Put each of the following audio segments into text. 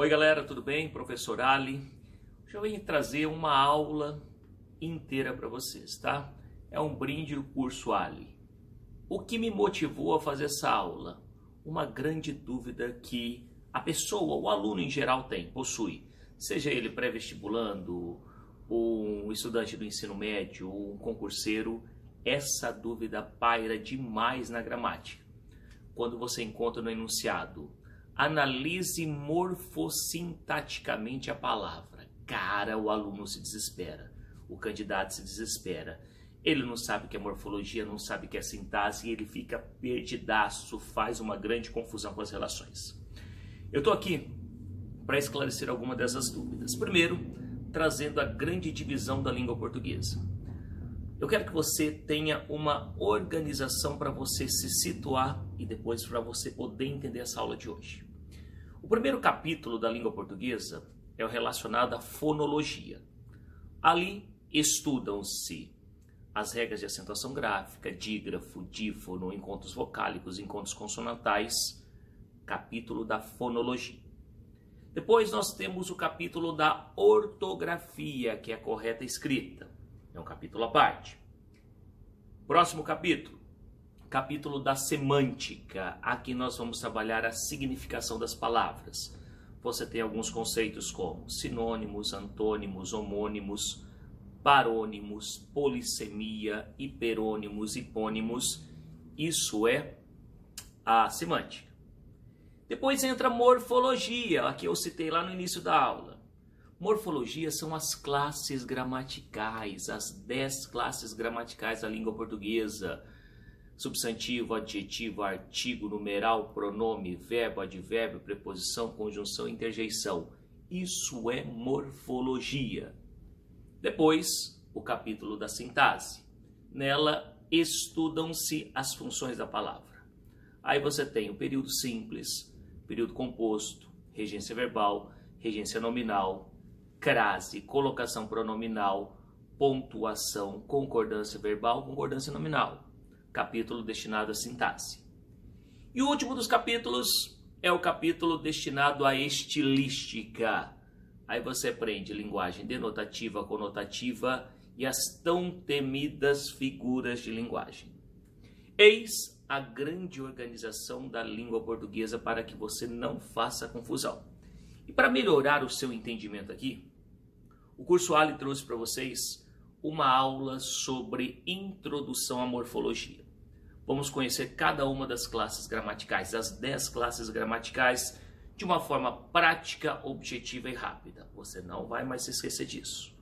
Oi galera, tudo bem? Professor Ali. Hoje eu venho trazer uma aula inteira para vocês, tá? É um brinde do curso Ali. O que me motivou a fazer essa aula? Uma grande dúvida que a pessoa, o aluno em geral tem, possui. Seja ele pré-vestibulando, um estudante do ensino médio, ou um concurseiro, essa dúvida paira demais na gramática. Quando você encontra no enunciado analise morfossintaticamente a palavra. Cara, o aluno se desespera, o candidato se desespera. Ele não sabe o que é morfologia, não sabe o que é sintaxe e ele fica perdidaço, faz uma grande confusão com as relações. Eu estou aqui para esclarecer alguma dessas dúvidas. Primeiro, trazendo a grande divisão da língua portuguesa. Eu quero que você tenha uma organização para você se situar e depois para você poder entender essa aula de hoje. O primeiro capítulo da língua portuguesa é o relacionado à fonologia. Ali estudam-se as regras de acentuação gráfica, dígrafo, dífono, encontros vocálicos, encontros consonantais, capítulo da fonologia. Depois nós temos o capítulo da ortografia, que é a correta escrita. É um capítulo à parte. Próximo capítulo, capítulo da semântica. Aqui nós vamos trabalhar a significação das palavras. Você tem alguns conceitos como sinônimos, antônimos, homônimos, parônimos, polissemia, hiperônimos, hipônimos. Isso é a semântica. Depois entra morfologia, aqui eu citei lá no início da aula. Morfologia são as classes gramaticais, as dez classes gramaticais da língua portuguesa substantivo, adjetivo, artigo, numeral, pronome, verbo, advérbio, preposição, conjunção, interjeição. Isso é morfologia. Depois, o capítulo da sintaxe. Nela estudam-se as funções da palavra. Aí você tem o período simples, período composto, regência verbal, regência nominal, crase, colocação pronominal, pontuação, concordância verbal, concordância nominal capítulo destinado à sintaxe. E o último dos capítulos é o capítulo destinado à estilística. Aí você aprende linguagem denotativa, conotativa e as tão temidas figuras de linguagem. Eis a grande organização da língua portuguesa para que você não faça confusão. E para melhorar o seu entendimento aqui, o curso Ali trouxe para vocês uma aula sobre introdução à morfologia. Vamos conhecer cada uma das classes gramaticais, as 10 classes gramaticais, de uma forma prática, objetiva e rápida. Você não vai mais se esquecer disso.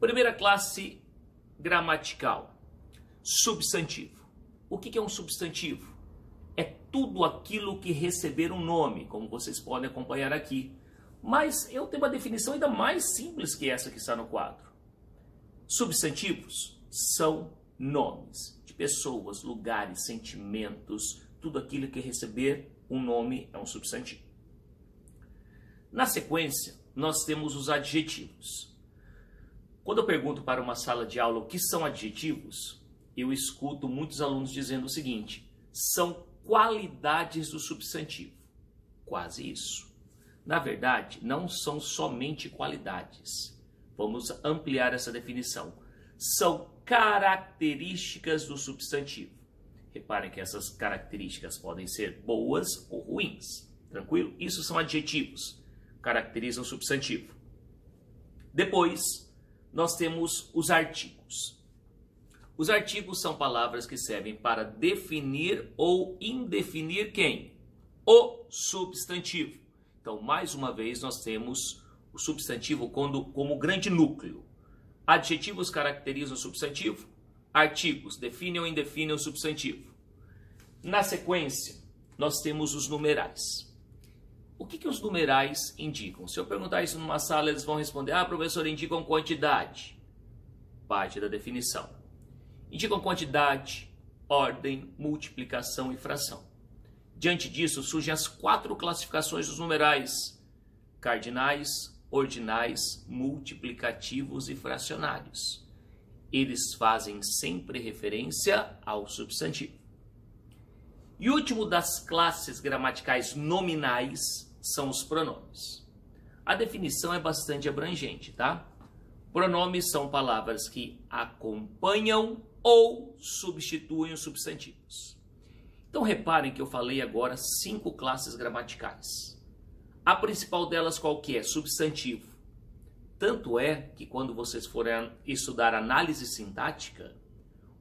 Primeira classe gramatical: substantivo. O que é um substantivo? É tudo aquilo que receber um nome, como vocês podem acompanhar aqui. Mas eu tenho uma definição ainda mais simples que essa que está no quadro. Substantivos são nomes de pessoas, lugares, sentimentos, tudo aquilo que receber um nome é um substantivo. Na sequência, nós temos os adjetivos. Quando eu pergunto para uma sala de aula o que são adjetivos, eu escuto muitos alunos dizendo o seguinte: são qualidades do substantivo. Quase isso. Na verdade, não são somente qualidades Vamos ampliar essa definição. São características do substantivo. Reparem que essas características podem ser boas ou ruins. Tranquilo? Isso são adjetivos. Caracterizam o substantivo. Depois, nós temos os artigos. Os artigos são palavras que servem para definir ou indefinir quem? O substantivo. Então, mais uma vez, nós temos o substantivo quando, como grande núcleo. Adjetivos caracterizam o substantivo, artigos definem ou indefinem o substantivo. Na sequência, nós temos os numerais. O que, que os numerais indicam? Se eu perguntar isso numa sala, eles vão responder: Ah, professor, indicam quantidade. Parte da definição. Indicam quantidade, ordem, multiplicação e fração. Diante disso, surgem as quatro classificações dos numerais: cardinais, ordinais, multiplicativos e fracionários. Eles fazem sempre referência ao substantivo. E o último das classes gramaticais nominais são os pronomes. A definição é bastante abrangente, tá? Pronomes são palavras que acompanham ou substituem os substantivos. Então reparem que eu falei agora cinco classes gramaticais. A principal delas qual que é? Substantivo. Tanto é que quando vocês forem estudar análise sintática,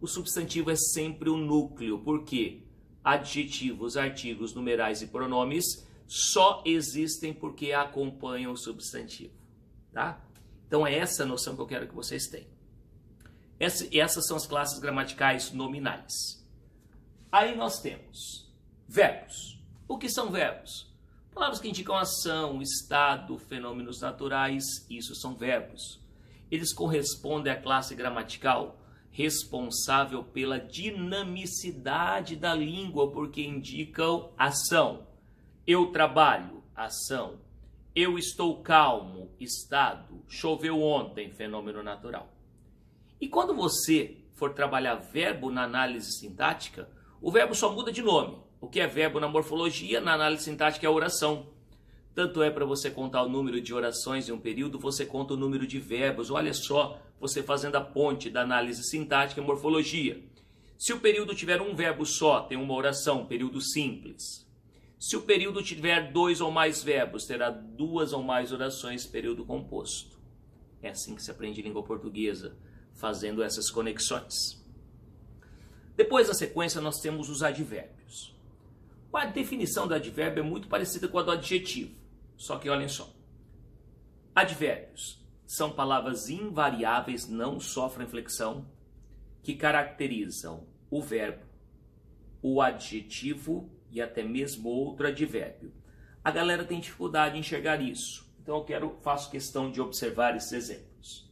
o substantivo é sempre o núcleo, porque adjetivos, artigos, numerais e pronomes só existem porque acompanham o substantivo, tá? Então é essa noção que eu quero que vocês tenham. essas são as classes gramaticais nominais. Aí nós temos verbos. O que são verbos? Palavras que indicam ação, estado, fenômenos naturais, isso são verbos. Eles correspondem à classe gramatical responsável pela dinamicidade da língua, porque indicam ação. Eu trabalho, ação. Eu estou calmo, estado. Choveu ontem, fenômeno natural. E quando você for trabalhar verbo na análise sintática, o verbo só muda de nome. O que é verbo na morfologia, na análise sintática é oração. Tanto é para você contar o número de orações em um período, você conta o número de verbos. Olha só, você fazendo a ponte da análise sintática e morfologia. Se o período tiver um verbo só, tem uma oração, período simples. Se o período tiver dois ou mais verbos, terá duas ou mais orações, período composto. É assim que se aprende língua portuguesa, fazendo essas conexões. Depois da sequência, nós temos os advérbios. A definição do advérbio é muito parecida com a do adjetivo, só que olhem só. Advérbios são palavras invariáveis, não sofrem flexão, que caracterizam o verbo, o adjetivo e até mesmo outro advérbio. A galera tem dificuldade em enxergar isso, então eu quero faço questão de observar esses exemplos.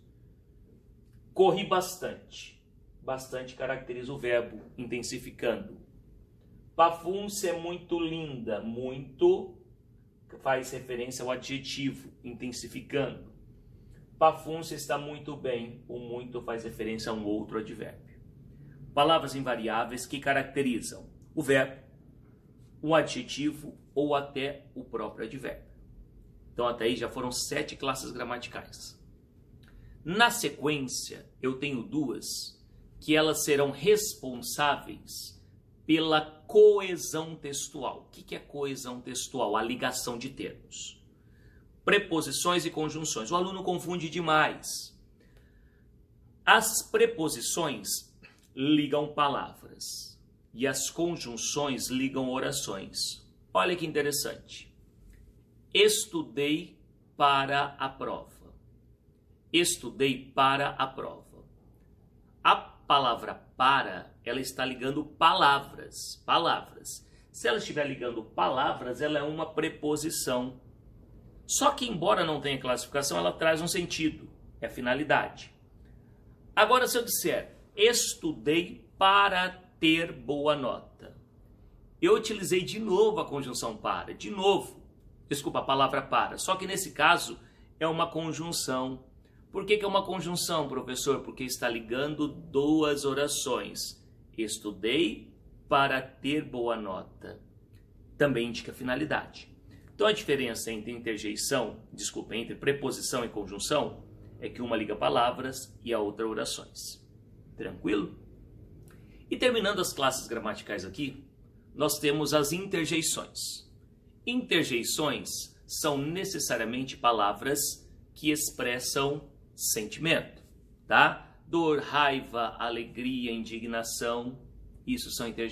Corri bastante. Bastante caracteriza o verbo, intensificando. Pafúncia é muito linda, muito faz referência ao adjetivo, intensificando. Pafúncia está muito bem, o muito faz referência a um outro advérbio. Palavras invariáveis que caracterizam o verbo, o adjetivo ou até o próprio advérbio. Então, até aí já foram sete classes gramaticais. Na sequência, eu tenho duas que elas serão responsáveis pela coesão textual. O que é coesão textual? A ligação de termos preposições e conjunções. O aluno confunde demais. As preposições ligam palavras e as conjunções ligam orações. Olha que interessante. Estudei para a prova. Estudei para a prova. Palavra para, ela está ligando palavras, palavras. Se ela estiver ligando palavras, ela é uma preposição só que, embora não tenha classificação, ela traz um sentido, é a finalidade. Agora, se eu disser, estudei para ter boa nota, eu utilizei de novo a conjunção para, de novo, desculpa, a palavra para, só que nesse caso é uma conjunção. Por que, que é uma conjunção, professor? Porque está ligando duas orações. Estudei para ter boa nota. Também indica finalidade. Então a diferença entre interjeição, desculpa, entre preposição e conjunção é que uma liga palavras e a outra orações. Tranquilo? E terminando as classes gramaticais aqui, nós temos as interjeições. Interjeições são necessariamente palavras que expressam sentimento, tá? Dor, raiva, alegria, indignação, isso são.